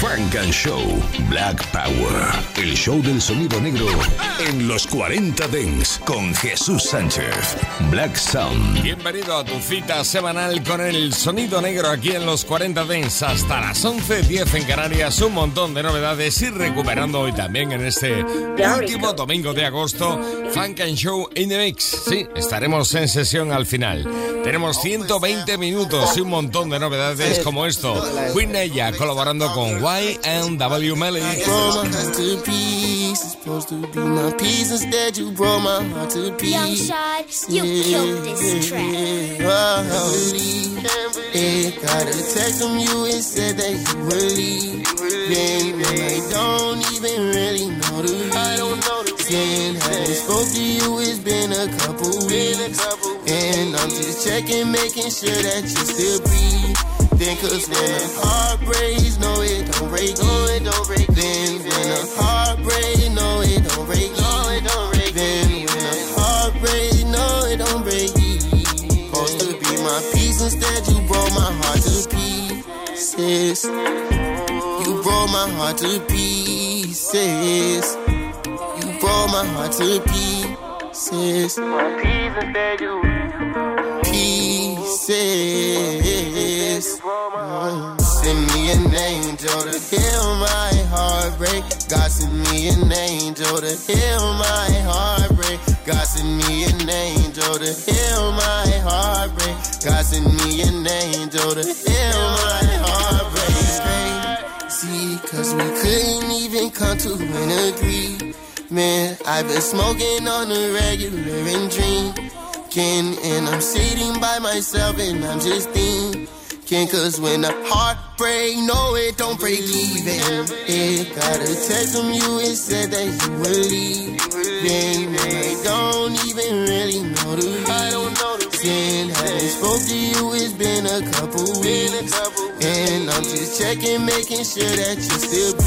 Frank and Show Black Power. El show del sonido negro en los 40 Dents con Jesús Sánchez. Black Sound. Bienvenido a tu cita semanal con el sonido negro aquí en los 40 Dents hasta las 11, 10 en Canarias. Un montón de novedades y recuperando hoy también en este último domingo de agosto. Frank and Show in the Mix. Sí, estaremos en sesión al final. Tenemos 120 minutos y un montón de novedades como esto. Queen Naya colaborando con YNW Melly. I don't know reason. Haven't spoke to you, it's been a couple weeks. And I'm just checking, making sure that you still breathe. Then cause when a heart breaks, no it don't break, no it don't break. Then when a heart breaks, no it don't break, no it don't break. Then when a heart breaks, no it don't break. Supposed to be my peace, instead you broke my heart to pieces. You broke my heart to pieces. My heart to pieces. Pieces. Send me an angel to heal my heartbreak. God send me an angel to heal my heartbreak. God send me an angel to heal my heartbreak. God send me an angel to heal my heartbreak. See, cause we couldn't even come to an agreement. I've been smoking on the regular and dream and I'm sitting by myself and I'm just thinking. Cause when the heart break, no, it don't break even. It got a text from you, it said that you were leaving. I don't even really know the reason. Haven't spoke to you, it's been a couple weeks. And I'm just checking, making sure that you still.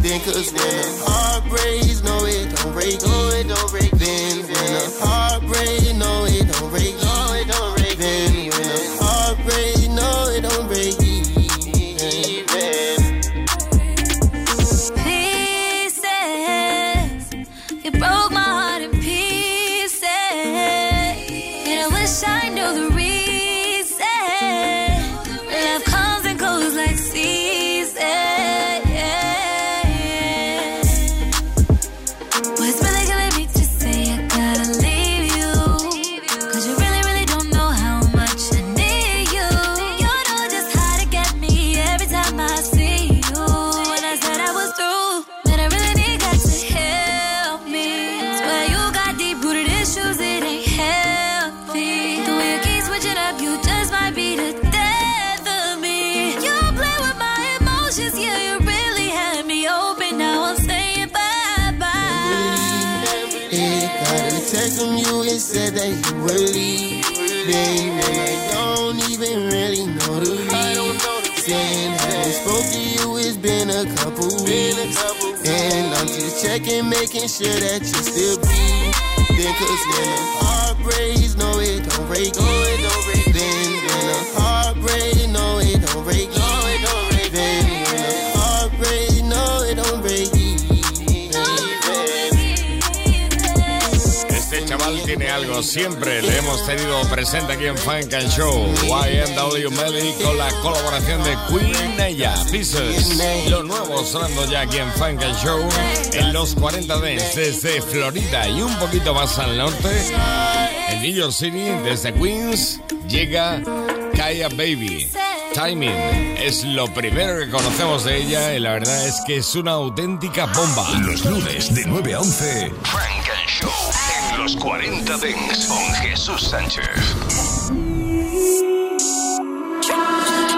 Then cause when a heart breaks, no it don't break, no it don't break. Then when a heart text from you, it said that you were leaving. And I don't even really know the reason. Haven't spoke to you, it's been a couple weeks. And I'm just checking, making sure that you still breathe. Then cause when heart breaks, no it don't break, no it don't break. Then tiene algo, siempre le hemos tenido presente aquí en Funk and Show. YNW Melly con la colaboración de Queen Ella, Pieces. Lo nuevo sonando ya aquí en Funk and Show en los 40 Dents desde Florida y un poquito más al norte. En New York City, desde Queens, llega Kaya Baby. Timing es lo primero que conocemos de ella y la verdad es que es una auténtica bomba. Los lunes de 9 a 11. Los 40 Dents con Jesús Sánchez.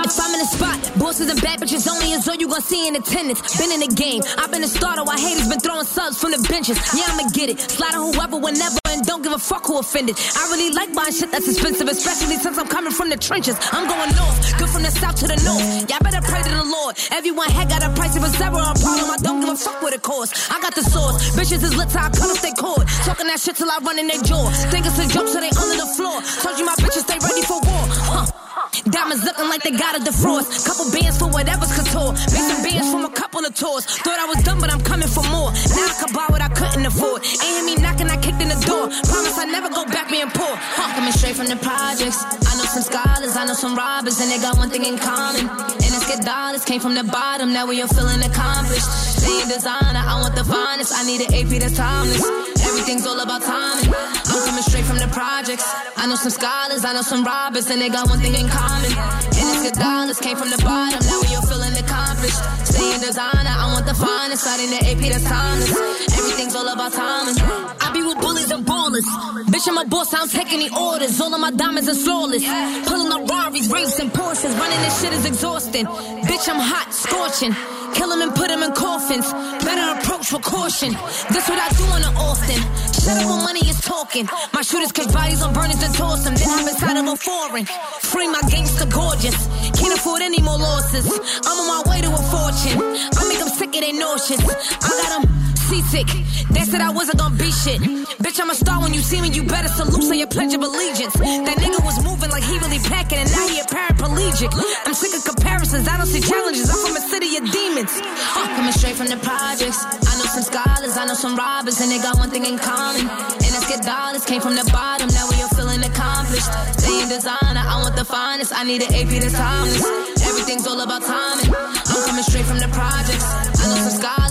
If I'm in the spot, bosses and bad bitches only is all you gon' see in attendance. Been in the game, I've been a starter while haters been throwing subs from the benches. Yeah, I'ma get it. Slide on whoever, whenever, don't give a fuck who offended. I really like buying shit that's expensive, especially since I'm coming from the trenches. I'm going north, good from the south to the north. Y'all better pray to the Lord. Everyone had got a price, if it's ever a problem, I don't give a fuck what it costs. I got the source, bitches is lit till I cut off their cord. Talking that shit till I run in their jaw. Think it's a joke, so they under the floor. Told you my bitches stay ready for war. Huh. Diamonds looking like they got a defrost. Couple bands for whatever's couture. Some bands from a couple of tours. Thought I was done, but I'm coming for more. Now I can buy what I couldn't afford. Ain't hear me knocking, I kicked in the door. Promise I never go back being poor. Huh. Coming straight from the projects. I know some scholars, I know some robbers, and they got one thing in common. And it's get dollars. Came from the bottom, now we are feeling accomplished. Staying designer, I want the finest. I need an AP that's timeless. Everything's all about timing. Coming straight from the projects. I know some scholars, I know some robbers, and they got one thing in common. And it's good dollars came from the bottom, now are feeling accomplished. Staying designer, I want the finest. Need the AP that's timeless. Everything's all about timing. I be with bullies and ballers. Bitch, I'm a boss, I don't take any orders. All of my diamonds are flawless. Pulling up Rarries, racing Porsches. Running this shit is exhausting. Bitch, I'm hot, scorching. Kill 'em and put 'em in coffins. Better approach with caution. This what I do on the often. Shut up when money is talking. My shooters catch bodies on burners and toss them. Then I'm inside of a foreign. Free my gangster gorgeous. Can't afford any more losses. I'm on my way to a fortune. I make them sick of they nauseous. I got them seasick. They said I wasn't gonna be shit. Bitch, I'm a star when you see me. You better salute, say your pledge of allegiance. That nigga was moving like he really packing, and now he a paraplegic. I'm sick of comparisons. I don't see challenges. I'm from a city of demons. Uh, coming straight from the projects. I know some scholars, I know some robbers, and they got one thing in common. And let's get dollars. Came from the bottom, now we are feeling accomplished. Staying designer, I want the finest. I need an AP that's timeless. Everything's all about timing. I'm coming straight from the projects. I know some scholars,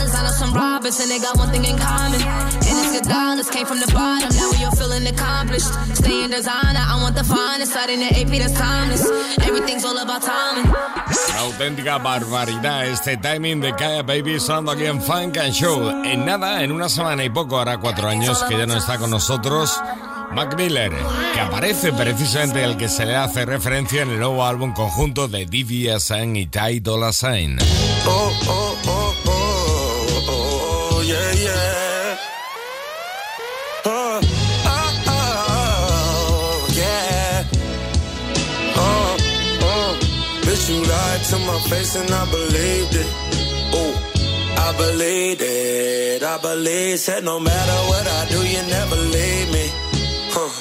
I know some robbers, and they got one thing in common. And it's good dollars came from the bottom, now we are feeling accomplished. Staying designer, I want the finest. I need an AP that's timeless. Everything's all about timing. Una auténtica barbaridad este timing de Kaya Baby sonando aquí en Funk and Show. En nada, en una semana y poco, hará cuatro años que ya no está con nosotros. Mac Miller, que aparece precisamente el que se le hace referencia en el nuevo álbum conjunto de DVSN y Ty Dolla Sign. Oh, oh, oh, to my face and I believed it. Oh, I believed it. I believe said no matter what I do, you never leave me. Huh.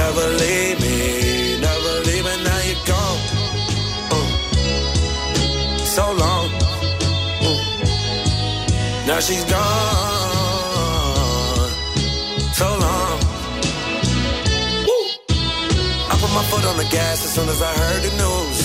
Never leave me. Never leave me. Now you're gone. Uh. So long. Now she's gone. So long. Woo. I put my foot on the gas as soon as I heard the news.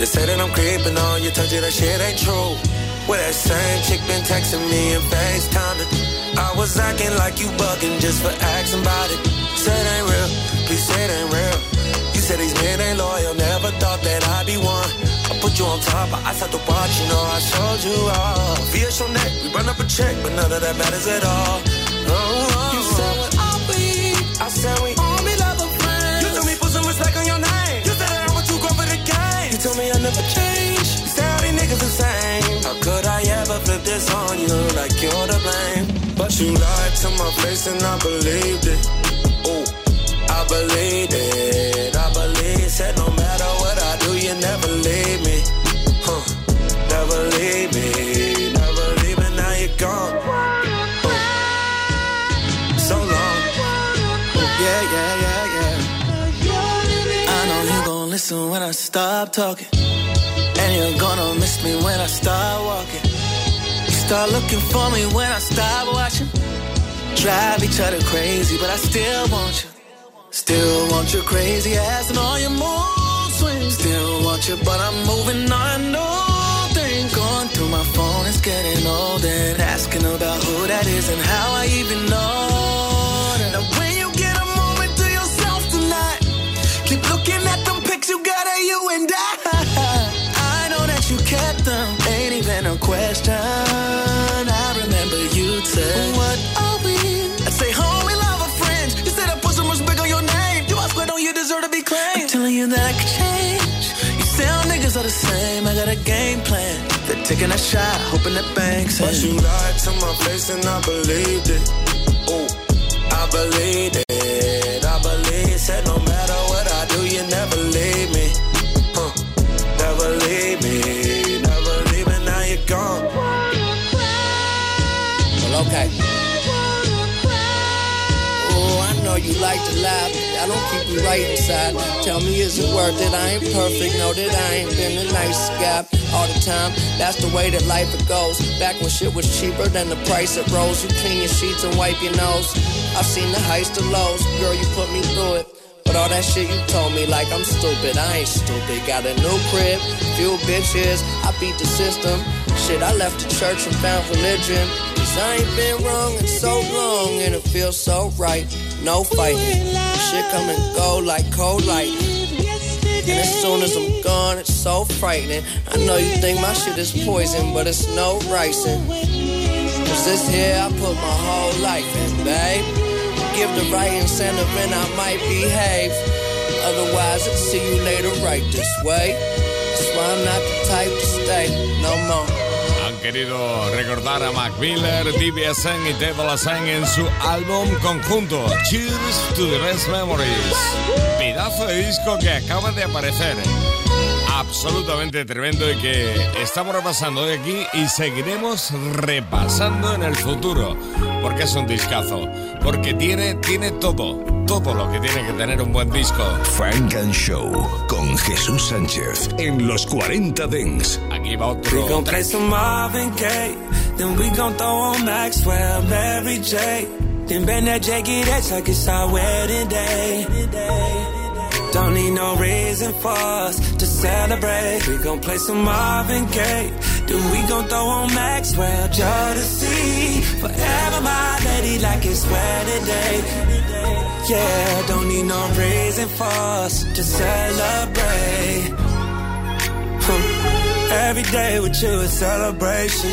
They say that I'm creeping on you, told you that shit ain't true. Well, that same chick been texting me and FaceTiming. I was acting like you bugging just for asking about it. Said ain't real, please say it ain't real. You said these men ain't loyal, never thought that I'd be one. I put you on top, I start to watch, you know I showed you all. Via neck, we run up a check, but none of that matters at all. Oh, never change. You said all these niggas the same. How could I ever flip this on you like you're to blame? But you lied to my face and I believed it. Oh, I believed it. I believe said no matter what I do, you never leave me. Huh. Never leave me. Never leave me. Now you're gone. So long. Yeah, yeah, yeah, yeah. I know you gon' listen when I stop talking. And you're gonna miss me when I start walking. You start looking for me when I stop watching. Drive each other crazy, but I still want you. Still want your crazy ass and all your mood swings. Still want you, but I'm moving on. No taking a shot, hoping the banks. But you lied to my face and I believed it. Ooh, I believed it. I believe said no matter what I do, you never leave me. Huh, never leave me. Never leave me. now you're gone. Well, okay. Oh, I know you like to laugh, but I don't keep you right inside. Tell me, is it worth it? I ain't perfect, know that I ain't been a nice guy time. That's the way that life it goes. Back when shit was cheaper than the price it rose. You clean your sheets and wipe your nose. I've seen the highs to lows. Girl, you put me through it. But all that shit you told me like I'm stupid. I ain't stupid. Got a new crib, few bitches. I beat the system. Shit, I left the church and found religion. Cause I ain't been wrong in so long and it feels so right. No fighting. Shit come and go like cold light. And as soon as I'm gone, it's so frightening. I know you think my shit is poison, but it's no ricin'. Cause this here I put my whole life in, babe. Give the right incentive and I might behave. Otherwise, I'll see you later right this way. That's why I'm not the type to stay no more. Querido recordar a Mac Miller, DBSN y Ted Lassang en su álbum conjunto Cheers to the Best Memories. Pedazo de disco que acaba de aparecer. Absolutamente tremendo y que estamos repasando hoy aquí y seguiremos repasando en el futuro. Porque es un discazo. Porque tiene, tiene todo. Todo lo que tiene que tener un buen disco. Funk and Show con Jesús Sánchez en los 40 Dents. Aquí va We gon' play some Marvin Gaye, then we gon' throw on Maxwell, Mary J. Then bend that jacket, that's like it's our wedding day. Don't need no reason for us to celebrate. We gon' play some Marvin Gaye, then we gon' throw on Maxwell, Jodeci. Forever my lady, like it's wedding day. Yeah, don't need no reason for us to celebrate. Every day with you is celebration.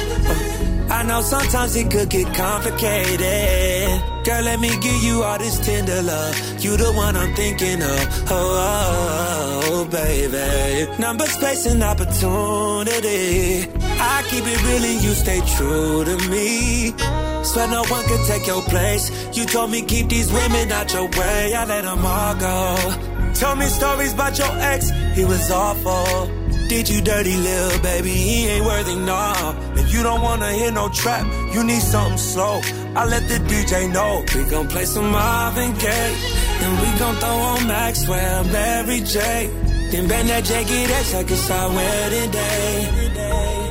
I know sometimes it could get complicated. Girl, let me give you all this tender love. You the one I'm thinking of. Oh, oh, oh, baby. Number, space, and opportunity. I keep it real and you stay true to me. Swear no one can take your place. You told me keep these women out your way. I let them all go. Tell me stories about your ex. He was awful. Did you dirty little baby? He ain't worthy, nah. If you don't wanna hear no trap, you need something slow. I let the DJ know. We gon' play some Marvin Gaye. Then we gon' throw on Maxwell, Mary J. Then bend that jacket, that's like it's our wedding day.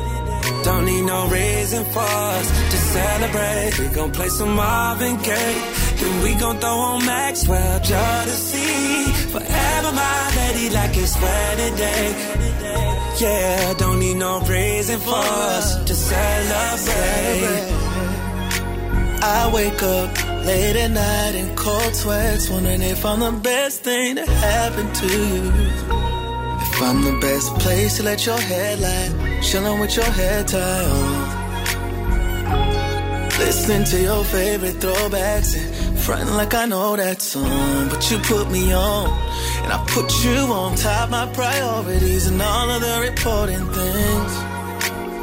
Don't need no reason for us to celebrate. We gon' play some Marvin Gaye. Then we gon' throw on Maxwell, Jodeci. Forever my lady, like it's wedding day. Yeah, don't need no reason for us to celebrate. I wake up late at night in cold sweats, wondering if I'm the best thing that happened to you. I'm the best place to let your head lie, chilling with your head tied on. Listening to your favorite throwbacks and fronting like I know that song. But you put me on, and I put you on top my priorities and all of the important things.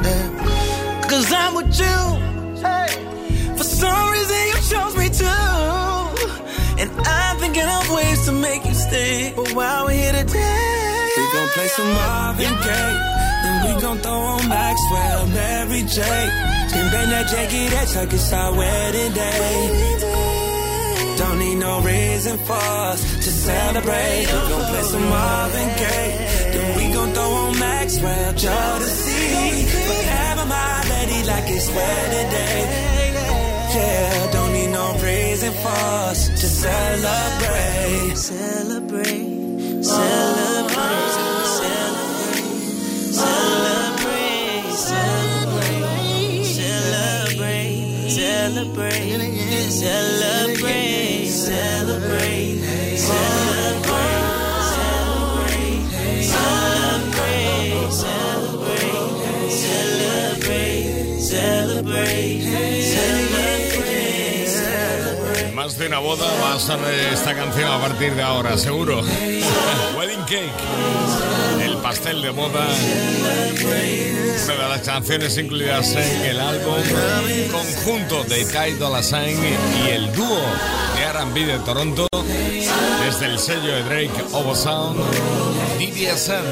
Yeah. Cause I'm with you. Hey. For some reason you chose me to. And I'm thinking of ways to make you stay. But while we're here today, Gonna play some Marvin Gaye. Then we gon' throw on Maxwell, Mary J. Can bend that jacket, that's like it's our wedding day. Don't need no reason for us to celebrate. We gon' play some Marvin Gaye. Then we gon' throw on Maxwell, Jodeci. Forever my lady, like it's wedding day. Yeah, don't need no reason for us to celebrate. Celebrate celebrate, Más de una boda va a ser esta canción a partir de ahora, seguro. Wedding Cake. El pastel de boda. Una de las canciones incluidas en el álbum conjunto de Ty Dolla Sign y el dúo de R&B de Toronto desde el sello de Drake Ovo Sound DBSN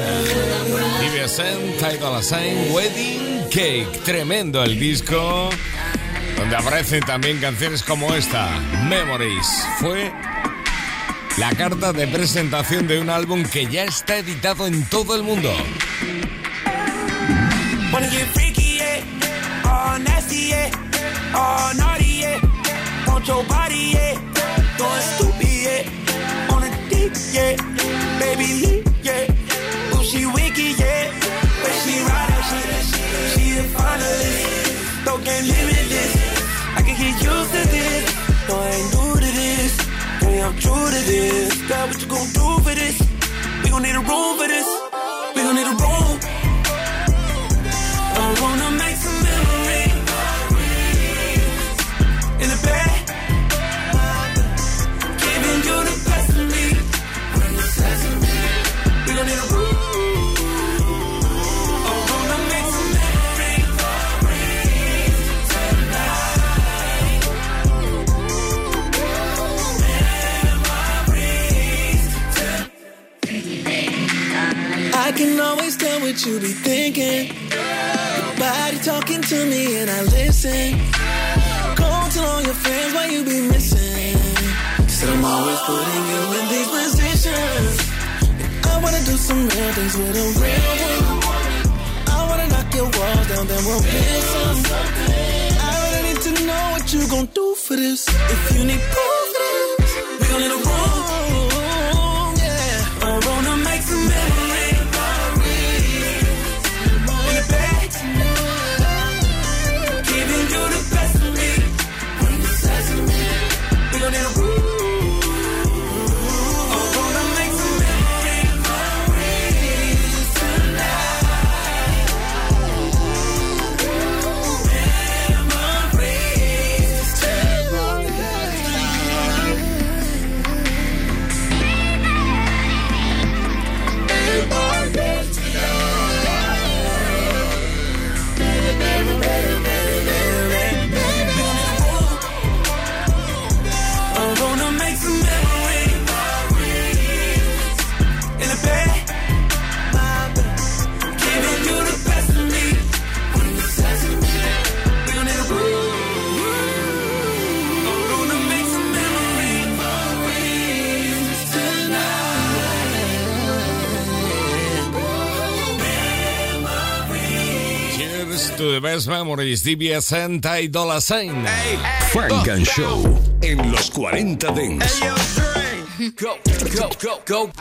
DBSN Ty Dolla Sign Wedding Cake tremendo el disco donde aparecen también canciones como esta, Memories. Fue la carta de presentación de un álbum que ya está editado en todo el mundo. Used to this. No, I ain't new to this. Girl, I'm true to this. God, what you gon' do for this? We gon' need a room for this. We gon' need a room. What you be thinking. Your body talking to me and I listen. Go tell all your friends why you be missing. Said I'm always putting you in these positions. I wanna do some real things with a real one. I wanna knock your walls down, then we'll build some. I really need to know what you gon' do for this. If you need proof We gon' need a room. Memories, DBS Ty Dolla Sign. Funk and Show en los 40 Dents. Go, go, go, go.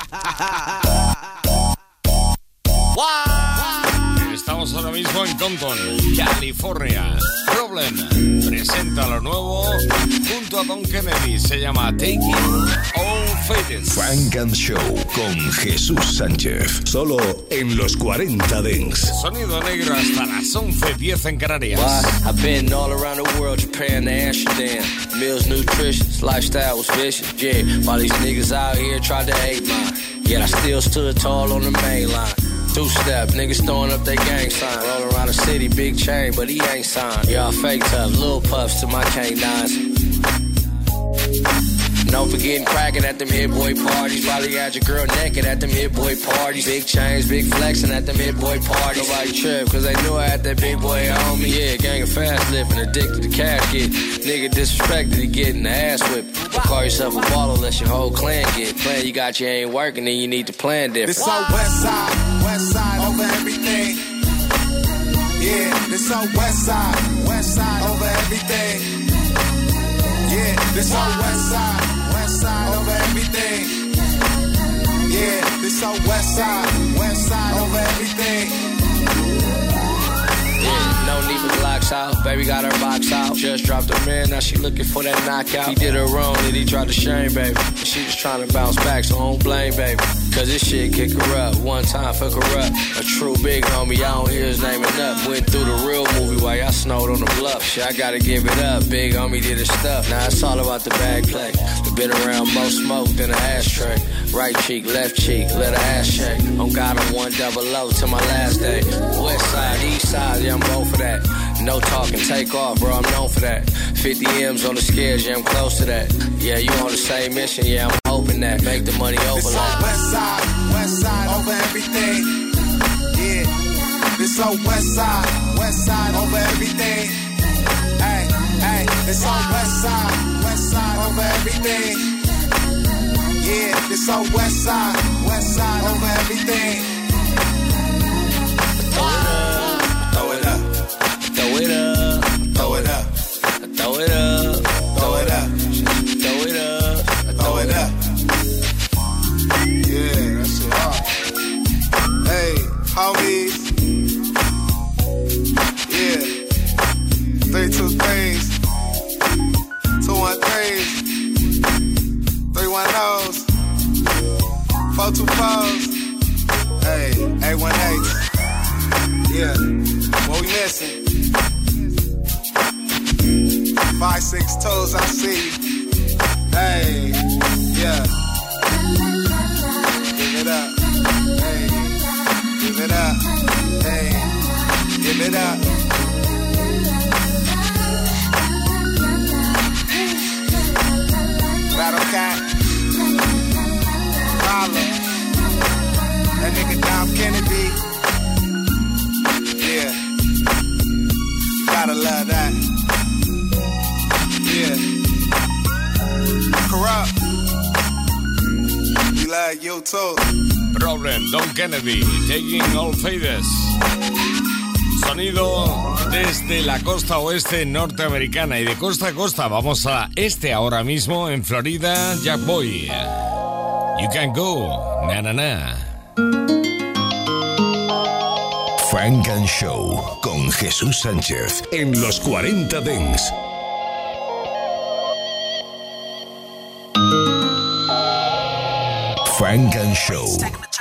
Estamos ahora mismo en Compton, California. Problem presenta lo nuevo junto a Don Kennedy. Se llama Taking All Faded. Funk and Show con Jesús Sánchez. Solo en los 40 Dents. Sonido negro hasta las 11.10 en Canarias. Why? I've been all around the world, Japan to Amsterdam. Meals nutritious, lifestyle was vicious. Yeah, while these niggas out here tried to hate mine. Yet I still stood tall on the main line. Two step, niggas throwing up their gang sign. The city, big chain, but he ain't signed. Y'all fake tough, little puffs to my canines. No forgetting cracking at them hit boy parties. Probably had your girl naked at them hit boy parties. Big chains, big flexing at them hit boy parties. Nobody trip, cause they knew I had that big boy on me. Yeah, gang of fast living, addicted to cash get. Nigga disrespected, he getting the ass whipped. Don't call yourself a baller unless your whole clan get. Plan you got you ain't working, then you need to plan different. This on west side, west side over everything. This on west side, west side over everything. Yeah, this on west side, west side over everything. Yeah, this on west side, west side over everything. Yeah, no need for blocks out. Baby got her box out. Just dropped a man, now she looking for that knockout. He did her wrong, then he tried to shame, baby. She just trying to bounce back, so don't blame, baby. Cause this shit kick her up. One time fuck her up. A true big homie, I don't hear his name enough. Went through the real movie while y'all snowed on the bluff. Shit, I gotta give it up. Big homie did his stuff. Now it's all about the bag play. Been around more smoke than an ashtray. Right cheek, left cheek, let her ass shake. On God, I'm one double O till my last day. West side, east side, yeah, I'm both for that. No talking, take off, bro. I'm known for that. 50 M's on the schedule, yeah, I'm close to that. Yeah, you on the same mission, yeah, I'm hoping that. Make the money overlap. West side, west side, over everything. Yeah. This whole west side, west side, over everything. Hey, hey, it's all west side, west side, over everything. Yeah, this all west side, west side, over everything. Wait up. Kennedy, Taking All Fades. Sonido desde la costa oeste norteamericana y de costa a costa vamos a este ahora mismo en Florida, Jack Boy. You can go, na na na. Frank and Show con Jesús Sánchez en los 40 Dents. Frank and Show.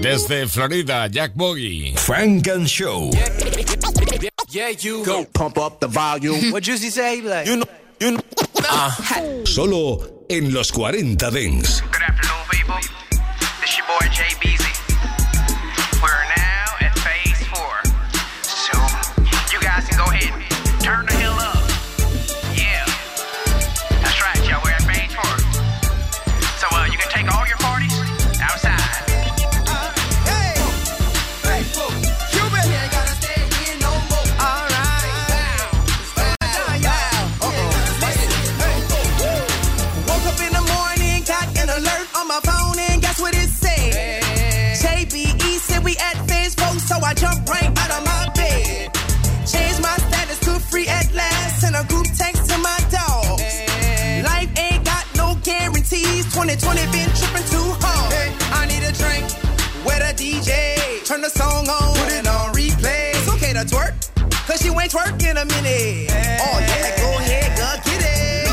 Desde Florida, Jack Boggy. Frank and Show. Yeah, yeah, you go. Pump up the volume. What Juicy say? Like, you know, you know. Uh. Solo en los 40 Dents. Good afternoon, people. This your boy JB's ain't twerk in a minute. Oh yeah, go ahead, go get it.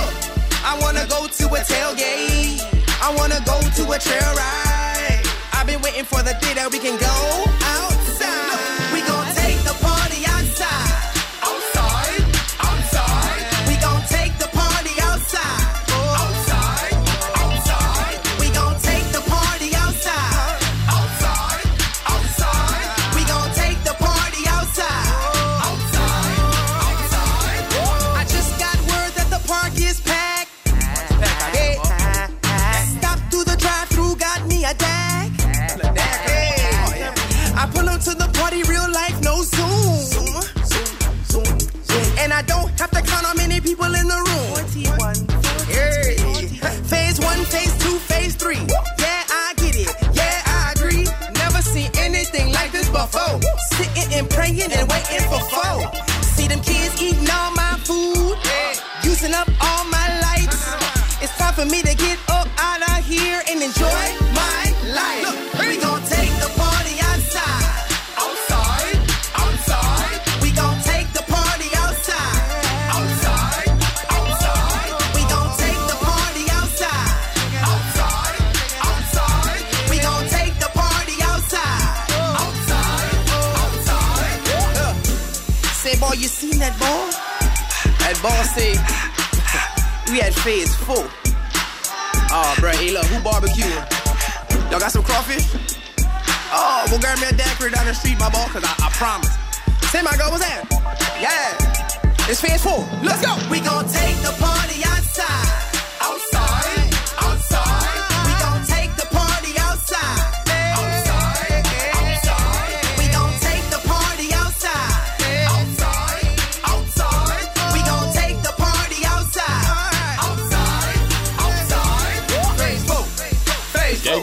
I wanna go to a tailgate. I wanna go to a trail ride. I've been waiting for the day that we can go outside. Many people in the room. Hey. Phase one, phase two, phase three. Yeah, I get it. Yeah, I agree. Never seen anything like this before. Sitting and praying and waiting for four. See them kids eating all my food, using up all my lights. It's time for me to get Say we had phase four. Ah, oh, bro, hey, look, who barbecuing? Y'all got some crawfish? Oh, well, grab me a daiquiri down the street, my ball, cause I, I promise. Say, my girl, what's that? Yeah. It's phase four. Let's go. We gon' take the party. Outside.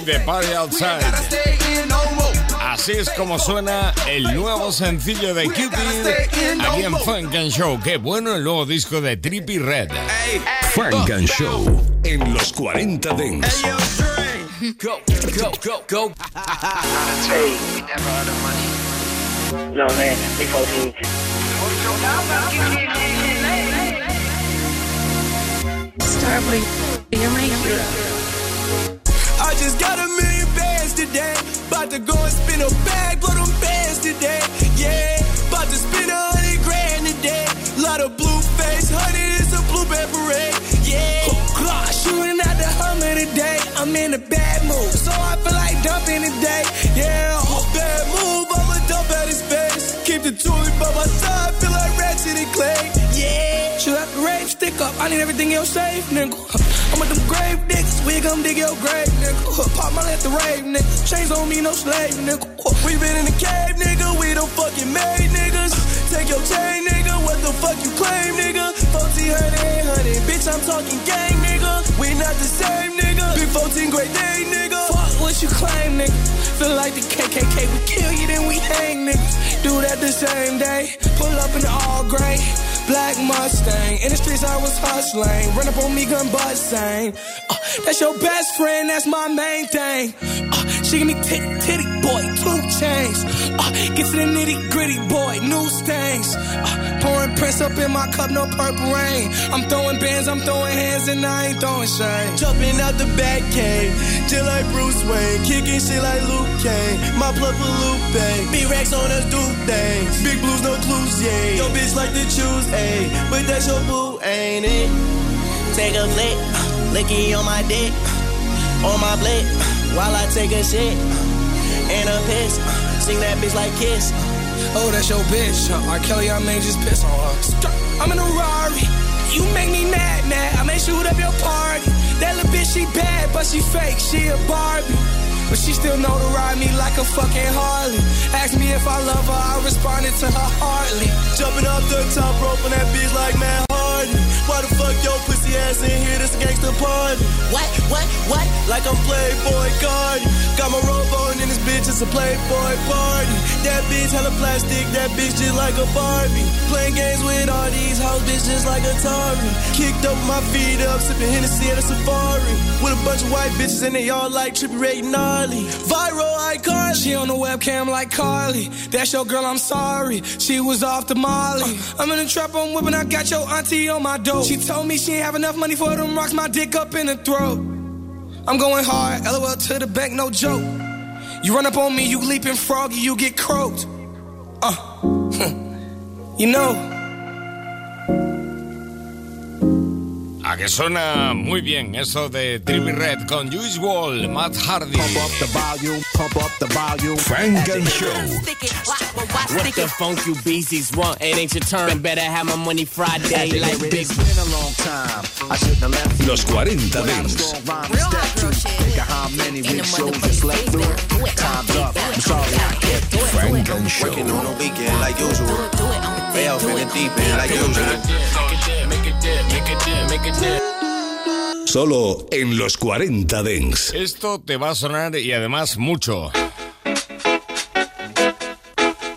The party outside. Gotta stay in no more. Así es como suena el nuevo sencillo de Cupid aquí en Funk and Show. Qué bueno el nuevo disco de Trippy Red. Funk and Show en los 40 Dents. Go, go, go, go. No, man, big 14. Starboy, you're my hero. I just got a million bands today. About to go and spin a bag, blow them bands today. Yeah, about to spin a hundred grand today. Lot of blue face, honey, it's a blueberry parade. Yeah, Clock shooting at the Hummer today. I'm in a bad mood, so I feel like dumping today. Yeah, a bad move, I'ma dump at his face. Keep the toolie by my side, I need everything else safe, nigga. I'm with them grave niggas, we gon' dig your grave, nigga. Pop my at the rave, nigga. Chains on me, no slave, nigga. We been in the cave, nigga. We don't fucking made niggas. Take your chain, nigga. What the fuck you claim, nigga? 1400, 800. Bitch, I'm talking gang, nigga. We not the same, nigga. Big 14 great day, nigga. Fuck what you claim, nigga. Feel like the KKK. We kill you, then we hang, nigga. Do that the same day. Pull up in the all gray. Black Mustang. In the streets, I was hustling. Run up on me, gun busting. Uh, that's your best friend, that's my main thing. Uh, she give me titty, titty, boy, two chains. Uh, get to the nitty gritty, boy, new stains. Uh, pouring press up in my cup, no purple rain. I'm throwing bands, I'm throwing hands, and I ain't throwing shade. Jumping out the back cave, just like Bruce Wayne. Kicking shit like Luke Kane. My blood for Lupe. Racks on us, do things. Big blues, no clues, yeah. Yo, bitch like to choose, ayy. But that's your boo, ain't it? Take a flick, licky on my dick, on my blick, while I take a shit and a piss. Sing that bitch like Kiss. Oh, that's your bitch. huh? R. Kelly, I may just piss on her. I'm in a Rari. You make me mad, mad. I may shoot up your party. That little bitch, she bad, but she fake. She a Barbie. But she still know to ride me like a fucking Harley. Ask me if I love her, I responded to her hardly. Jumping off the top rope on that bitch like Matt Hardy. Why the fuck your pussy ass in here? This a gangster party. What, what, what? Like I'm Playboi Carti. Got my robe on in this bitch, it's a Playboy party. That bitch hella plastic, that bitch just like a Barbie. Playing games with all these house bitch just like Atari. Kicked up my feet up, sipping Hennessy at a safari. With a bunch of white bitches and they all like Trippy Ray gnarly. Viral icon. She on the webcam like Carly. That's your girl, I'm sorry. She was off the Molly. I'm in the trap, I'm whipping, I got your auntie on my dope. She told me she ain't have enough money for them rocks, my dick up in the throat. I'm going hard, LOL to the bank, no joke. You run up on me, you leaping froggy, you get croaked. Uh, you know. A que suena muy bien eso de Trippie Redd con Usual, Matt Hardy. Pump up the volume, pump up the volume. Funk and Show. What the funk you beasties want? It ain't your turn. Better have my money Friday like big. Los 40 Dance. Funk and Show. Working on the weekend like usual. Way off in the deep end like usual. Solo en los 40 Dents. Esto te va a sonar y además mucho.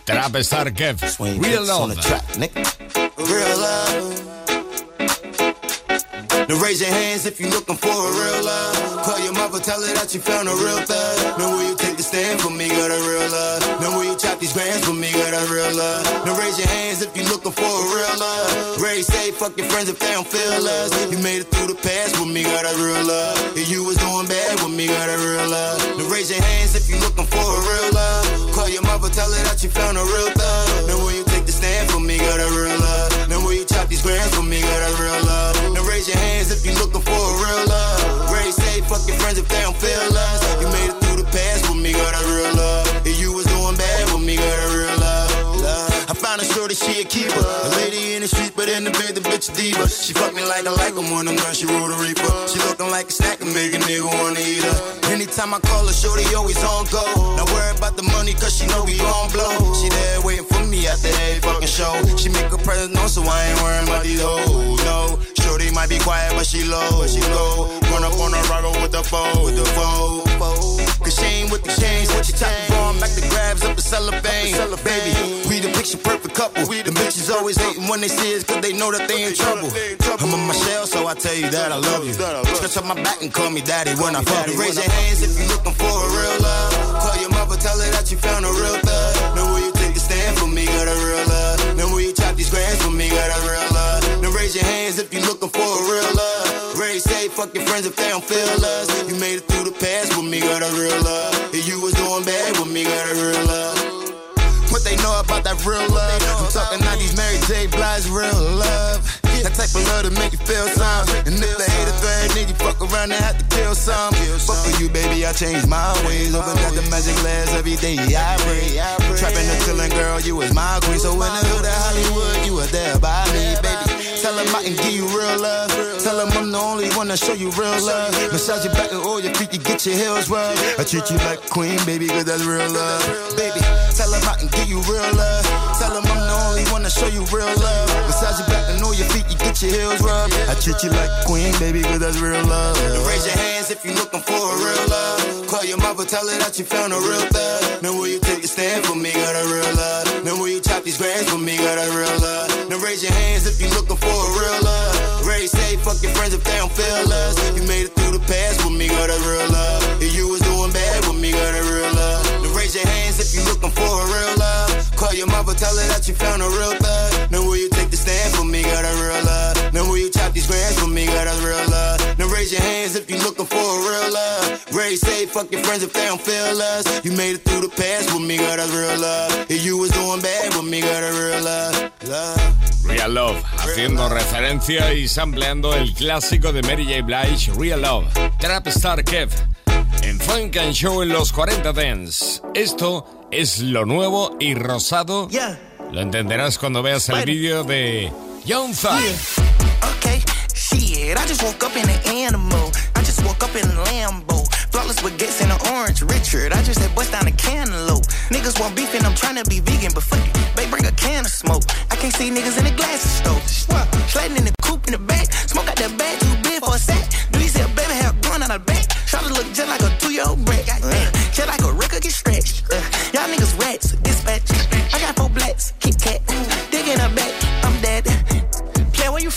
Trap Star Kev, Real Love. Real love. Now raise your hands if you're looking for a real love. Call your mother, tell her that you found a real thug. Now will you take the stand for me, got a real love. Now will you chop these grands for me, got a real love. Now raise your hands if you're looking for a real love. Ray say fuck your friends if they don't feel us. You made it through the past with me, got a real love. If you was doing bad with me, got a real love. Now raise your hands if you're looking for a real love. Call your mother, tell her that you found a real thug. Now will you take the stand for me, got a real love. Now will you chop these grands for me, got a real love. Now raise your hands if you're looking for a real love. Ray say fuck your friends if they don't feel us. You made it through the past with me, got a real love. If you was doing bad with me, got I found a shorty, she a keeper. A lady in the street, but in the bed, the bitch a diva. She fuck me like I like when I'm done, she roll the reaper. She looking like a snack and make a nigga wanna eat her. Anytime I call her, shorty always on go. Not worry about the money, cause she know we gon' blow. She there waiting for me after every fucking show. She make a present known, so I ain't worrying about these hoes, no. Shorty might be quiet, but she low, but she go. Run up on a rival with the foe, with the foe. Cause she ain't with the chains, with your top going back the grabs up the cellophane. Baby, we the picture perfect couple. We The bitches always hating when they see us, cause they know that they in trouble. I'm on my shell, so I tell you that I love you. Stretch up my back and call me daddy when I fuck you. Raise your hands if you're looking for a real love. Call your mother, tell her that you found a real thug. Now where you take a stand for me, got a real love. Now where you chop these grands for me, got a real love. Raise your hands if you're looking for a real love. Ray say fuck your friends if they don't feel us. You made it through the past with me, got a real love. If you was doing bad with me, got a real love. What they know about that real love? I'm talking 90s Mary J. Blige real love. That type of love to make you feel some. And if they hate a thread, then you fuck around and have to kill some. Fuck for you, baby, I changed my ways. Open up the magic glass every day, I pray. Trapping and chilling, girl, you was my queen. So when the hood of Hollywood, you were there by me, baby. Tell them I can give you real love. Tell them I'm the only one that show you real love. Massage your back and all your feet, you get your heels rubbed. I treat you like queen, baby, cause that's real love. Baby, tell them I can give you real love. Tell them I'm the only one that show you real love. Massage your back and all your feet, get your heels rubbed. I treat you like queen, baby, cause that's real love. Now raise your hands if you're looking for a real love. Call your mother, tell her that you found a real thug. Now will you take a stand for me, got a real love. Now will you chop these grands for me, got a real love. Now raise your hands if you're looking for a real love. Ray say fuck your friends if they don't feel us. You made it through the past with me, got a real love. If you was doing bad with me, got a real love. Now raise your hands if you're looking for a real love. Call your mother, tell her that you found a real thug. Now will you stand for me, got a real love. Now will you chop these grands for me, got a real love. Now raise your hands if you're looking for a real love. Ray say fuck your friends if they don't feel us. You made it through the past with me, got a real love. If you was doing bad with me, got a real love. Love. Real Love, haciendo referencia y sampleando el clásico de Mary J. Blige, Real Love, Trap Star Kev, en Funk and Show en los 40 Dance. Esto es lo nuevo y rosado. Lo entenderás cuando veas el vídeo de Young Thug. Okay, shit. I just woke up in an animal. I just woke up in a Lambo. Flawless with and an orange Richard. I just had bust down a cantaloupe. Niggas want beef and I'm trying to be vegan, but fuck it. They bring a can of smoke. I can't see niggas in the glasses stove. Sliding in the coupe in the back. Smoke out that bag too big for a sack. Do you see a baby hair growing out of back? Try to look just like a two year old brat. Goddamn. Just like a record get stretched. Uh, y'all niggas rats. Dispatch.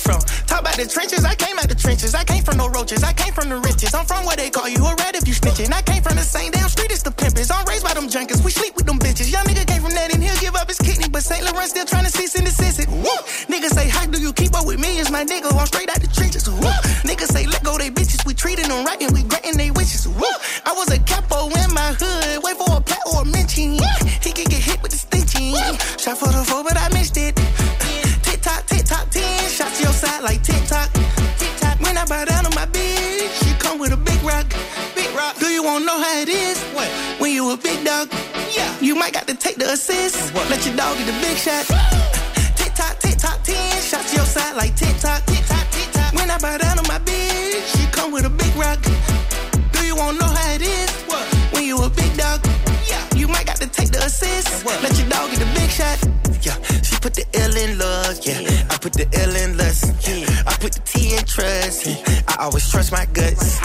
From? Talk about the trenches, I came out the trenches. I came from no roaches, I came from the riches. I'm from where they call you a rat if you snitching. I came from the same damn street as the pimpers. I'm raised by them junkers, we sleep with them bitches. Young nigga came from that and he'll give up his kidney, but St. Laurent still trying to cease and desist it. Woo! Niggas say, how do you keep up with me? It's my nigga, I'm straight out the trenches. Woo! Niggas say, let go they bitches, we treating them right and we granting they wishes. Woo! I was a a big dog? Yeah. You might got to take the assist. Let your dog get the big shot. Tick tock, tick tock, ten. Shots to your side like tick tock. Tick tock, tick tock. When I bow down on my bitch, she come with a big rock. Do you wanna know how it is? What? When you a big dog? Yeah. You might got to take the assist. Let your dog get the big shot. Yeah. She put the L in love. Yeah. I put the L in lust. Yeah. I put the T in trust. Yeah. I always trust my guts.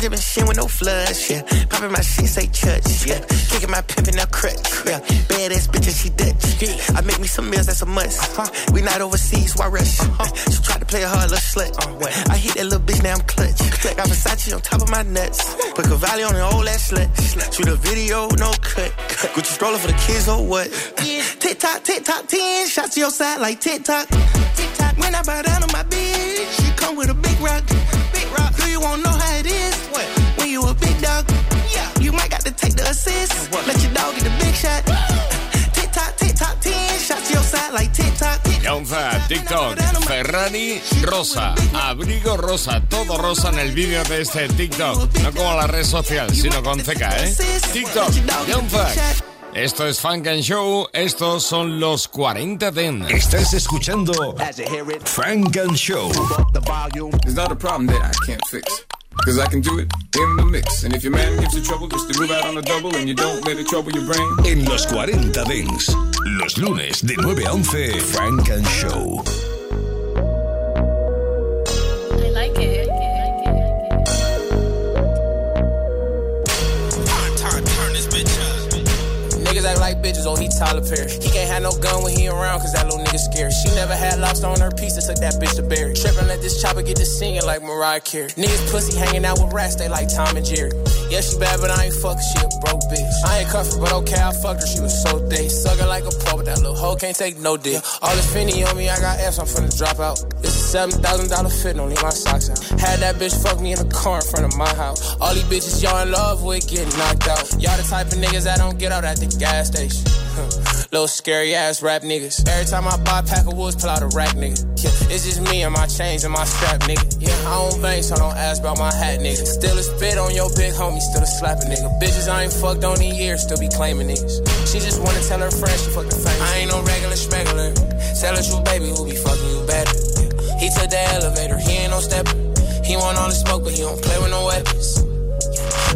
Just shit with no flush. Yeah. Popping my shit, say church. Yeah. Kicking my pimp in that crutch. Yeah. Badass bitch and she Dutch. Yeah. I make me some meals, that's a must. Uh-huh. We not overseas, why rush? Uh-huh. She tried to play a hard little slut. Uh-huh. I hit that little bitch, now I'm clutch. Got Versace on top of my nuts. Put Cavalli on the old ass slut. Shoot a video, no cut. Gucci stroller for the kids or what? Tick tock, tick tock, ten. Shots to your side like tick tock. Tick tock. When I bow down on my bitch, she come with a big rock. Big rock. Do you wanna know how it is? What? When you a big dog? Yeah. You might got to take the assist. Let your dog get the big shot. Tick tock, tick tock, ten. Shots to your side like tick tock. Yaunza, TikTok, Ferrari rosa, abrigo rosa, todo rosa en el vídeo de este TikTok. No como la red social, sino con CK, ¿eh? TikTok, Yaunza. Esto es Funk and Show, estos son los 40 Den. Estás escuchando Funk and Show. It's not a problem that I can't fix. Cause I can do it in the mix. And if your man gives you trouble just to move out on a double and you don't let it trouble your brain. En los 40 Dance, los lunes de 9 a 11, Funk and Show. Tyler Perry. He can't have no gun when he around, cause that little nigga scared. She never had lobster on her pizza, took that bitch to bury. Trippin', let this chopper get to singing like Mariah Carey. Niggas pussy hanging out with rats, they like Tom and Jerry. Yeah, she bad, but I ain't fuckin' she a broke bitch. I ain't cuffin', but okay, I fucked her, she was so thick. Suckin' like a pro, but that little hoe can't take no dick. All this finny on me, I got F's, I'm finna drop out. $7,000 fit, leave my socks out. Had that bitch fuck me in the car in front of my house. All these bitches y'all in love with getting knocked out. Y'all the type of niggas that don't get out at the gas station. Little scary ass rap niggas. Every time I buy a pack of woods, pull out a rack nigga. Yeah, it's just me and my chains and my strap nigga. Yeah, I don't bank, so don't ask about my hat nigga. Still a spit on your big homie, still a slapping nigga. Bitches I ain't fucked on in years, still be claiming niggas. She just wanna tell her friends she fucking famous. I ain't no regular schmegular. Tell her true baby who be fucking you better. He took the elevator, he ain't no stepper. He want all the smoke, but he don't play with no weapons.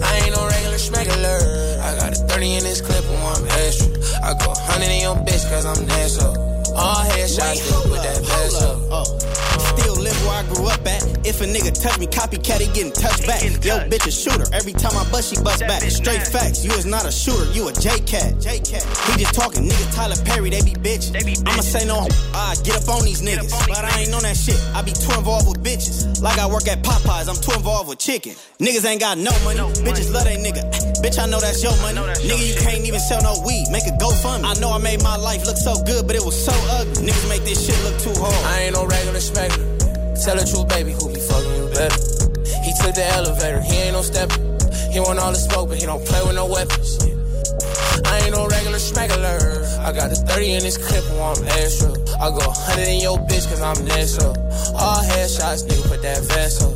I ain't no regular schmegular. I got a 30 in this clip and one extra. I go 100 in your bitch cause I'm up. All headshots, still put that vest up. Still live where I grew up at. If a nigga touch me, copycat, he getting touched back. Yo, bitch a shooter. Every time I bust, she bust back. Straight facts. You is not a shooter, you a J-cat. He just talking. Niggas Tyler Perry, they be bitches. I'ma say no, I get up on these niggas. But I ain't on that shit. I be too involved with bitches. Like I work at Popeyes, I'm too involved with chicken. Niggas ain't got no money. Bitches love they nigga. Bitch, I know that's your money. Nigga, you can't even sell no weed. Make a go fund me. I know I made my life look so good, but it was so ugly. Niggas make this shit look too hard. I ain't no regular schmegular. Tell the truth, baby, who be fucking you better. He took the elevator, he ain't no stepper. He want all the smoke, but he don't play with no weapons. I ain't no regular smuggler. I got a 30 in this clip and I'm extra. I go 100 in your bitch cause I'm next up. All headshots, nigga, put that vest up.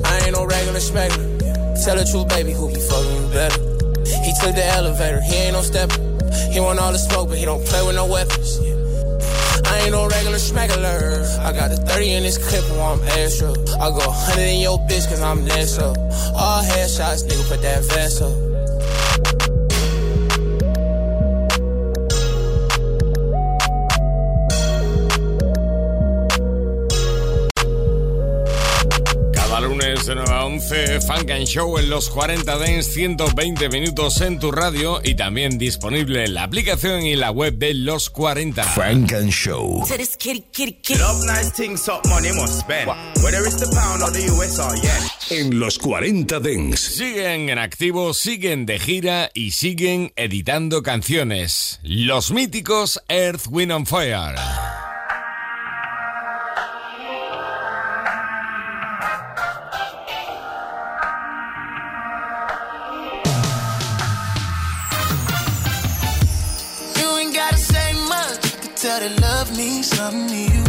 I ain't no regular schmegular. Tell the truth, baby, who be fucking better. He took the elevator, he ain't no stepper. He want all the smoke, but he don't play with no weapons. I ain't no regular schmegular. I got a 30 in this clip and I'm extra. I go 100 in your bitch cause I'm next up. All headshots, nigga, put that vest up. 11, Funk and Show en los 40 Dance, 120 minutos en tu radio y también disponible en la aplicación y la web de los 40. Funk and Show. En los 40 Dance. Siguen en activo, siguen de gira y siguen editando canciones. Los míticos Earth, Wind and Fire. Love me to you.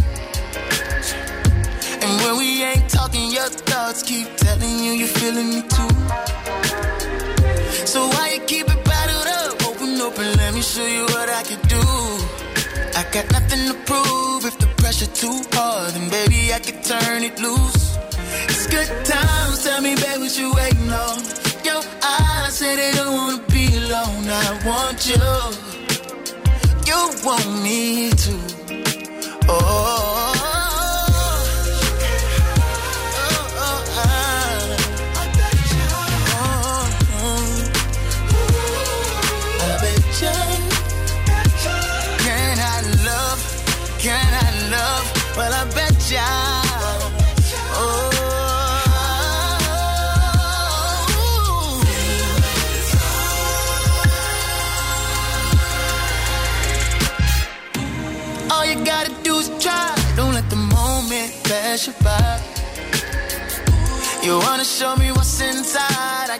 And when we ain't talking, your thoughts keep telling you you're feeling me too. So why you keep it bottled up? Open up and let me show you what I can do. I got nothing to prove. If the pressure too hard, then baby I can turn it loose. It's good times. Tell me, babe, what you waiting on? Your eyes say they don't wanna be alone. I want you you want me to. Oh.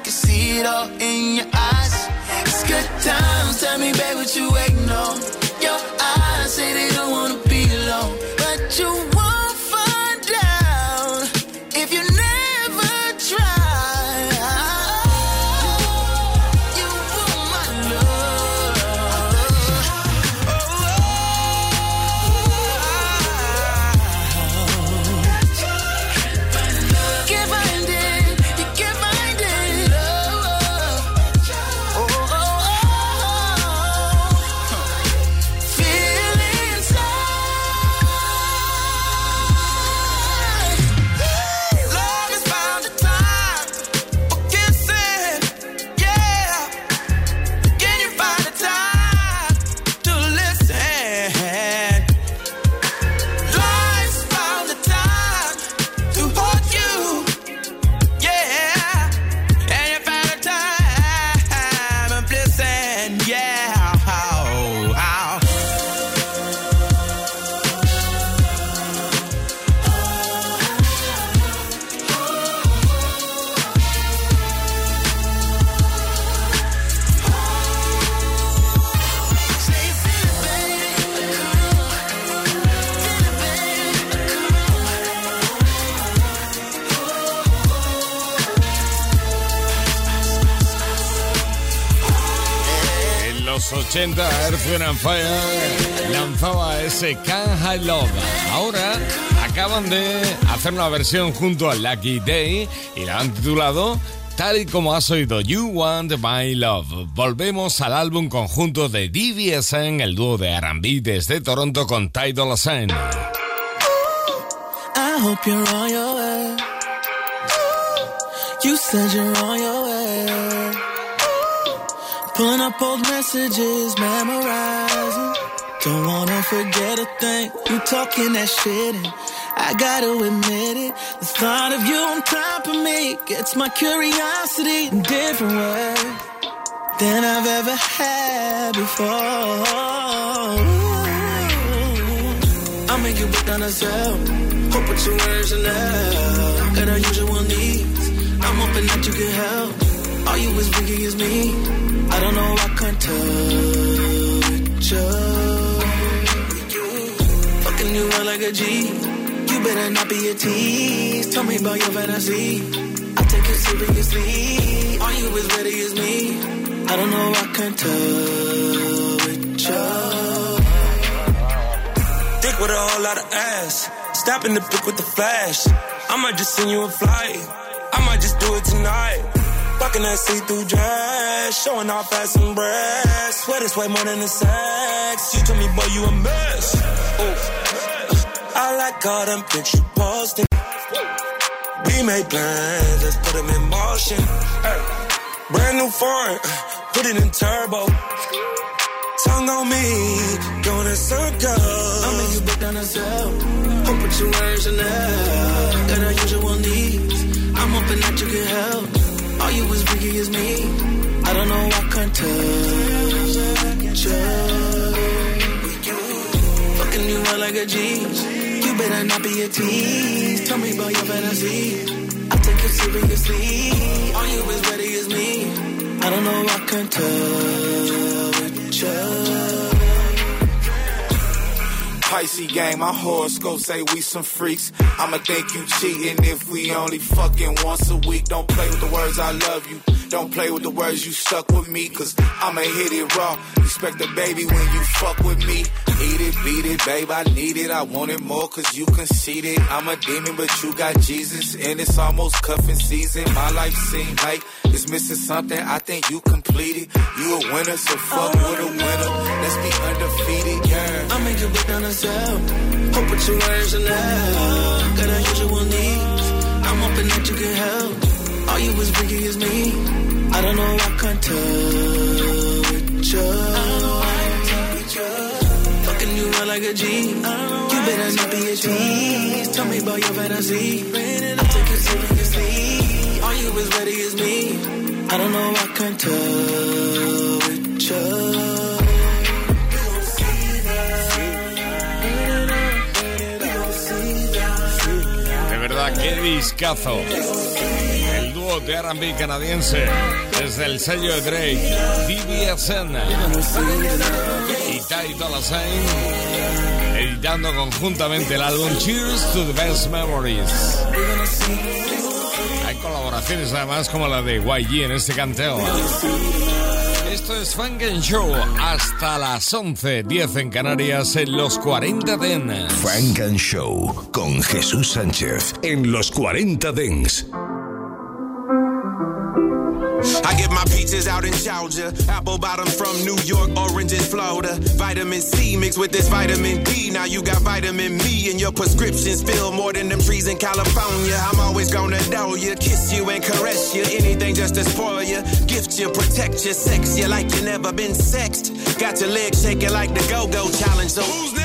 Can see it all in your eyes. It's good times. Tell me, babe, what you waiting 80, Earth, and Fire lanzaba ese Can't High Love. Ahora acaban de hacer una versión junto a Lucky Day y la han titulado tal y como has oído You Want My Love. Volvemos al álbum conjunto de DVSN, el dúo de R&B desde Toronto con. I your way. You said you're on your. Pulling up old messages, memorizing. Don't wanna forget a thing. You talking that shit, and I gotta admit it. The thought of you on top of me gets my curiosity in different ways than I've ever had before. I'll make you down the cell. Hope what you wearing Chanel. Got our usual needs. I'm hoping that you can help. All you is Biggie is me. I don't know I can't touch you. Fucking you like a G. You better not be a tease. Tell me about your fantasy. I take it seriously. All you is ready is me. I don't know I can't touch you. Dick with a whole lot of ass. Stop in the pic with the flash. I might just send you a flight. I might just do it tonight. Fucking that see-through dress, showing off ass and breasts. Sweat is way more than the sex. You told me, boy, you a mess. Ooh. I like all them you posting. We made plans, let's put them in motion. Brand new foreign, put it in turbo. Tongue on me, going in circles. I'll make you break down cell. Hope put your words in there. Got our usual needs. I'm hoping that you can help. All you was biggie is me. I don't know, I can't touch you. Fucking you out like a G. You better not be a tease. Tell me about your fantasy. I take you seriously. All you is ready is me. I don't know, I can't touch you. Pisces gang, my horoscope say we some freaks. I'ma think you cheating if we only fucking once a week. Don't play with the words I love you. Don't play with the words you stuck with me, cause I'ma hit it raw. Expect a baby when you fuck with me. Eat it, beat it, babe, I need it. I want it more cause you conceited. I'm a demon, but you got Jesus. And it's almost cuffing season. My life seems like it's missing something. I think you completed. You a winner, so fuck oh. with a winner. Let's be undefeated, yeah. I make you break down the cell. Hope put your words in there. Got our usual needs. I'm hoping that you can help. All you was biggie is me. I don't know, I can't touch you. Fucking you out like a G. You better not be a tease. Tell me about your fantasy. I take it seriously. All you is ready is me. I don't know, I can't touch you. Qué discazo. Dúo de R&B canadiense desde el sello de Drake, DBSN y Ty Dolla Sign, editando conjuntamente el álbum Cheers to the Best Memories. Hay colaboraciones además como la de YG en este canteo. Esto es Funk and Show hasta las 11, 10 en Canarias en los 40 Dens. Funk and Show con Jesús Sánchez en los 40 Dens. Peaches out in Georgia, apple bottom from New York, orange in Florida. Vitamin C mixed with this vitamin D. Now you got vitamin me, and your prescriptions fill more than them trees in California. I'm always gonna know you, kiss you and caress you. Anything just to spoil you, gift you, protect you, sex you like you never been sexed. Got your legs shaking like the Go Go Challenge. So who's?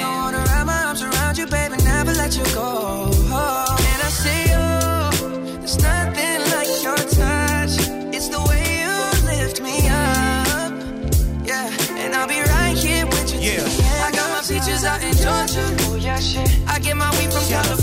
Let you go. And I say, oh, there's nothing like your touch. It's the way you lift me up. Yeah, and I'll be right here with you. Yeah, I got my peaches out in Georgia. Oh yeah, shit. I get my weed from California.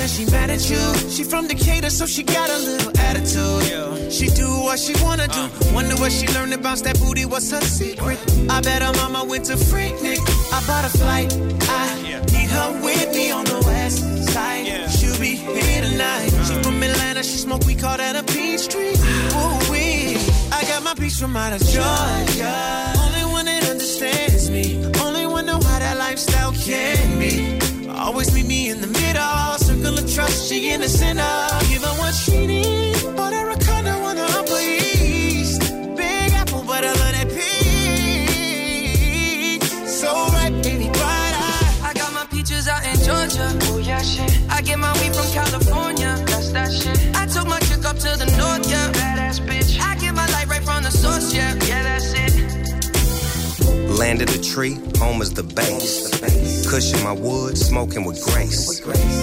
That she mad at you. She from Decatur, so she got a little attitude. She do what she wanna do. Wonder what she learned bounce that booty. What's her secret? I bet her mama went to Freaknik. I bought a flight. I need her with me on the west side. She'll be here tonight. She from Atlanta. She smoke. We call that a peach tree. Ooh wee. I got my peach from out of Georgia. Only understands me. Only one know how that lifestyle can be. Always meet me in the middle, circle of trust, she in the center. Give her what she needs, but her a condo on the Upper East. Big apple, but I love that peach. So right, baby, bright eye. I got my peaches out in Georgia. Oh yeah, shit. I get my weed from California. That's that shit. I took my chick up to the north, yeah. Badass bitch. I get my light right from the source, yeah. Yeah, that's it. Land of the tree, home is the base. Cushion my wood, smoking with grace.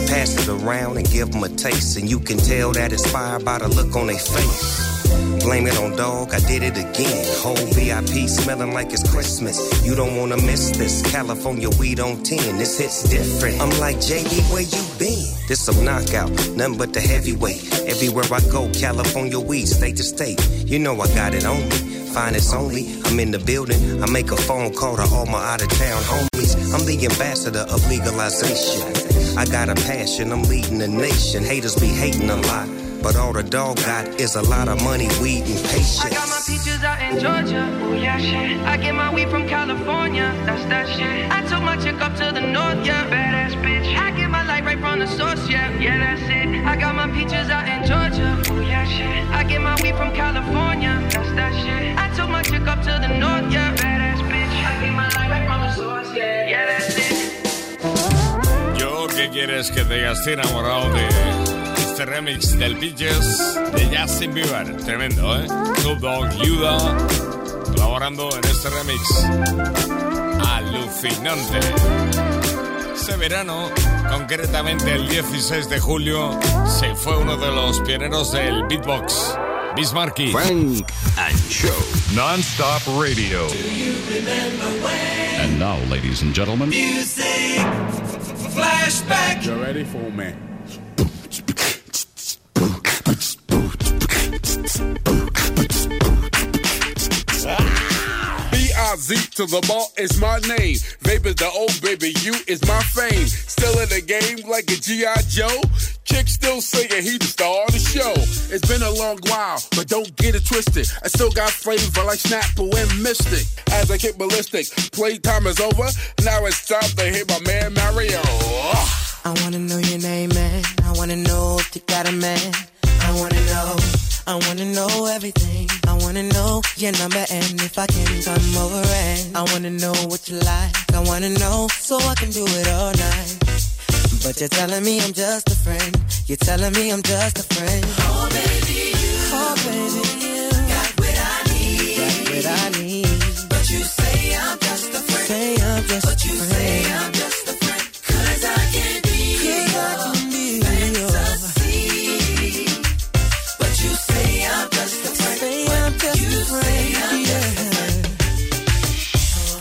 Pass it around and give them a taste, and you can tell that it's fire by the look on their face. Blame it on dog, I did it again. Whole VIP smelling like it's Christmas. You don't wanna miss this. California weed on 10, this hits different. I'm like, JD, where you been? This some knockout, nothing but the heavyweight. Everywhere I go, California weed, state to state. You know I got it on me. finest only. I'm in the building. I make a phone call to all my out of town homies. I'm the ambassador of legalization. I got a passion, I'm leading the nation. Haters be hating a lot, but all the dog got is a lot of money, weed, and I patience. got my peaches out in Georgia, oh yeah shit. I get my weed from California, that's that shit. I took my chick up to the north, yeah, badass bitch. I get my light right from the source, yeah, yeah that's it. I got my peaches out in Georgia, oh yeah shit. I get my weed from California, that's that shit. I took my chick up to the north, yeah, badass bitch. I get my light right from the source, yeah, yeah that's it. Yo, ¿qué quieres que te diga? Estoy enamorado de este remix del Peaches de Justin Bieber. Tremendo, ¿eh? Snoop Dogg, Yuda, colaborando en este remix. Alucinante. Este verano, concretamente el 16 de julio, se fue uno de los pioneros del beatbox, Bismarcky. Funk and Show. Non-stop radio. And now, ladies and gentlemen, Music. Flashback. You ready for me? B-I-Z to the ball is my name. Vapor's the old baby, you is my fame. Still in the game like a G.I. Joe. Chick still singing, he the star of the show. It's been a long while, but don't get it twisted. I still got flavor like Snapple and Mystic. As I kick ballistic, playtime is over. Now it's time to hit my man Mario. I wanna know your name, man. I wanna know if you got a man. I wanna know. I wanna know everything. I wanna know your number and if I can come over and I wanna know what you like. I wanna know so I can do it all night. But you're telling me I'm just a friend. You're telling me I'm just a friend. Oh baby,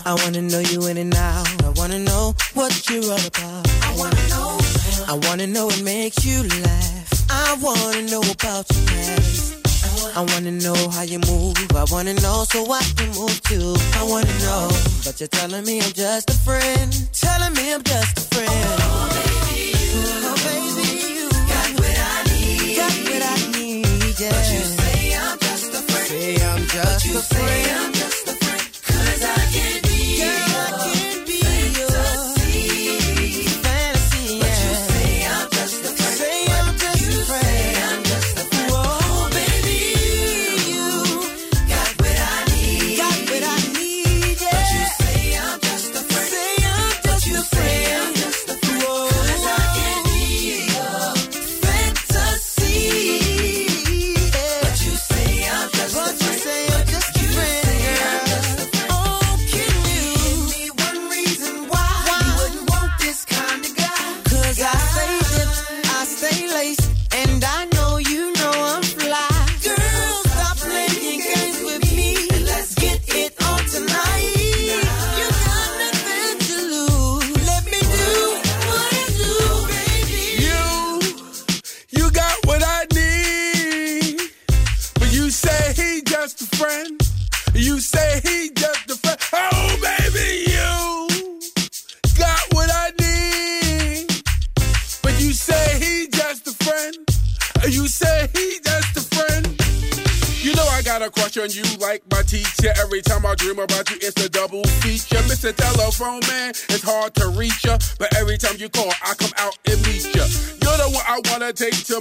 I wanna know you in and out. I wanna know what you're all about. I wanna know. I wanna know what makes you laugh. I wanna know about your past. I wanna know how you move. I wanna know so I can move too. I wanna know, but you're telling me I'm just a friend. Telling me I'm just a friend.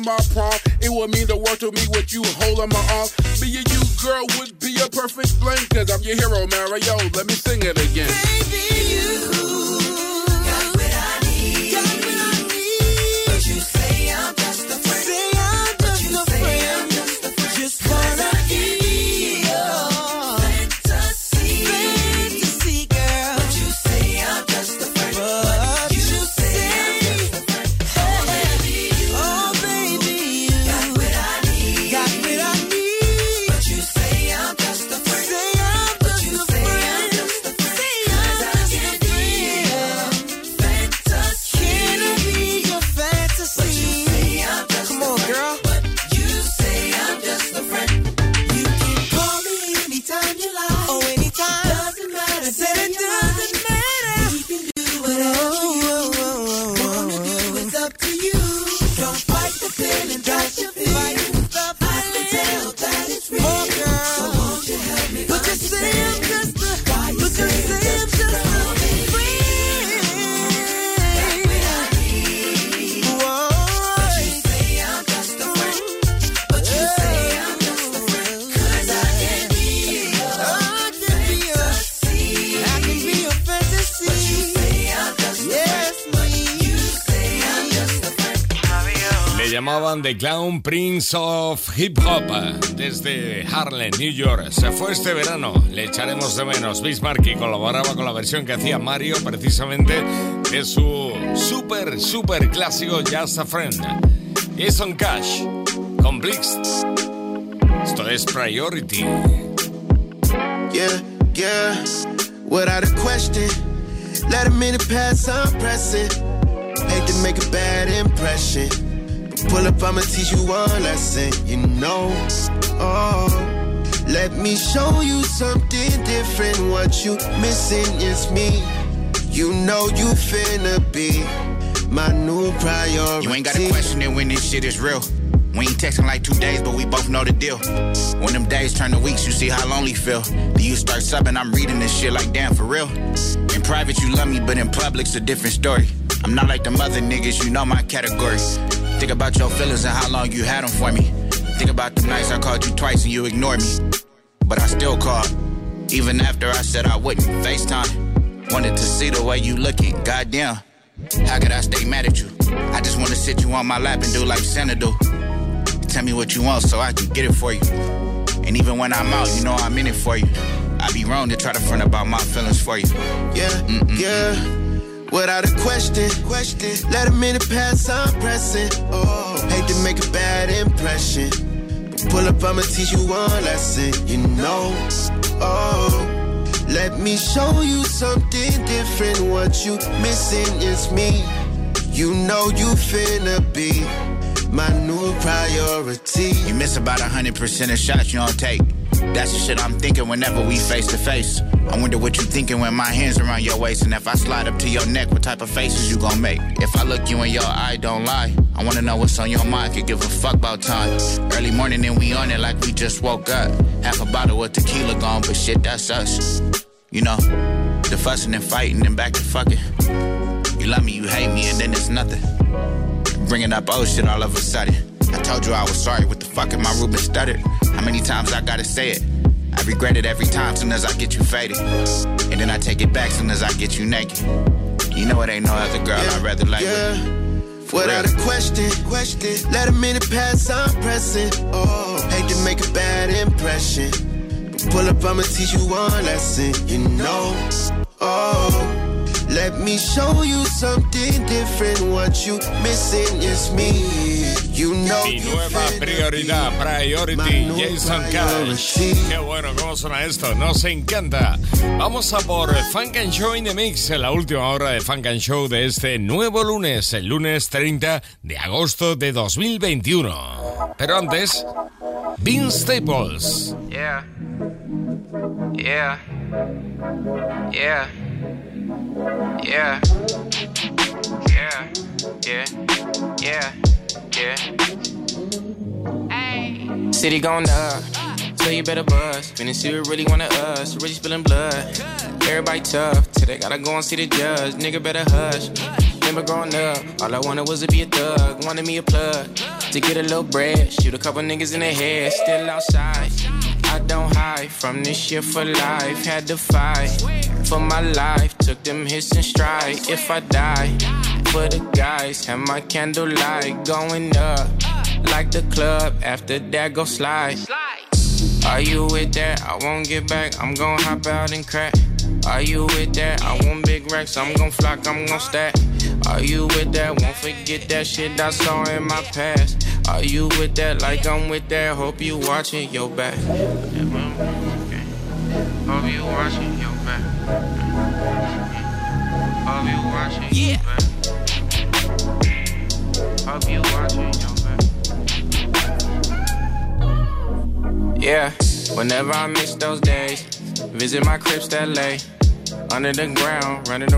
My prom. It would mean the world to me with you holding my arm. The Clown Prince of Hip Hop desde Harlem, New York. Se fue este verano, le echaremos de menos. Bismarck y colaboraba con la versión que hacía Mario precisamente de su super, super clásico Just a Friend. Jason Cash con Blix. Esto es Priority. Yeah, yeah, without a question. Let a minute pass, I'm pressing. Hate to make a bad impression. Pull up, I'ma teach you one lesson, you know. Oh, let me show you something different. What you missing is me. You know you finna be my new priority. You ain't gotta question it when this shit is real. We ain't texting like two days, but we both know the deal. When them days turn to weeks, you see how lonely feel. Then you start subbing, I'm reading this shit like damn for real. In private, you love me, but in public's a different story. I'm not like the other niggas, you know my category. Think about your feelings and how long you had them for me. Think about the nights I called you twice and you ignored me. But I still called, even after I said I wouldn't. FaceTime, wanted to see the way you looking. Goddamn, how could I stay mad at you? I just wanna sit you on my lap and do like Santa do. Tell me what you want so I can get it for you. And even when I'm out, you know I'm in it for you. I'd be wrong to try to front about my feelings for you. Yeah, Mm-mm-mm. yeah. Without a question, question. Let a minute pass, I'm pressing. Oh, hate to make a bad impression. But pull up, I'ma teach you one lesson, you know. Oh, let me show you something different. What you missing is me. You know you finna be my new priority. You miss about a hundred percent of shots you don't take. That's the shit I'm thinking whenever we face to face. I wonder what you thinking when my hands around your waist and if I slide up to your neck, what type of faces you gon' make? If I look you in your eye, don't lie. I wanna know what's on your mind, could give a fuck about time. Early morning and we on it like we just woke up. Half a bottle of tequila gone, but shit, that's us. You know, the fussing and fighting and back to fucking. You love me, you hate me, and then it's nothing. Bringing up old shit all of a sudden. I told you I was sorry. What the fuck am I Ruben stuttered? How many times I gotta say it? I regret it every time soon as I get you faded. And then I take it back soon as I get you naked. You know it ain't no other girl I'd rather lay with. Without a question, question. Let a minute pass, I'm pressing. Oh, hate to make a bad impression. But pull up, I'ma teach you one lesson, you know. Oh, let me show you something different. What you missing is me. You know Mi nueva prioridad, Priority, Jason Cash. Qué bueno, cómo suena esto, nos encanta. Vamos a por Funk and Show in the Mix, en la última hora de Funk and Show de este nuevo lunes, el lunes 30 de agosto de 2021. Pero antes, Vince Staples. Yeah. Yeah. Yeah. Yeah. Yeah. Yeah. Yeah. Yeah. City going up, so you better. Finna see who really wanted us, really spilling blood. Everybody tough, they gotta go and see the judge. Nigga better hush. Remember growing up, all I wanted was to be a thug. Wanted me a plug to get a little bread. Shoot a couple niggas in the head, still outside. I don't hide from this shit for life. Had to fight for my life. Took them hits and stride. If I die, for the guys, have my candlelight going up like the club. After that, go slide. Are you with that? I won't get back. I'm gon' hop out and crack. Are you with that? I want big racks. I'm gon' flock. I'm gon' stack. Are you with that? Won't forget that shit I saw in my past. Are you with that? Like I'm with that. Hope you watching your back. Hope you watching. Hope you watching your. Hope you watching. Yeah, whenever I miss those days, visit my cribs that lay under the ground, running around.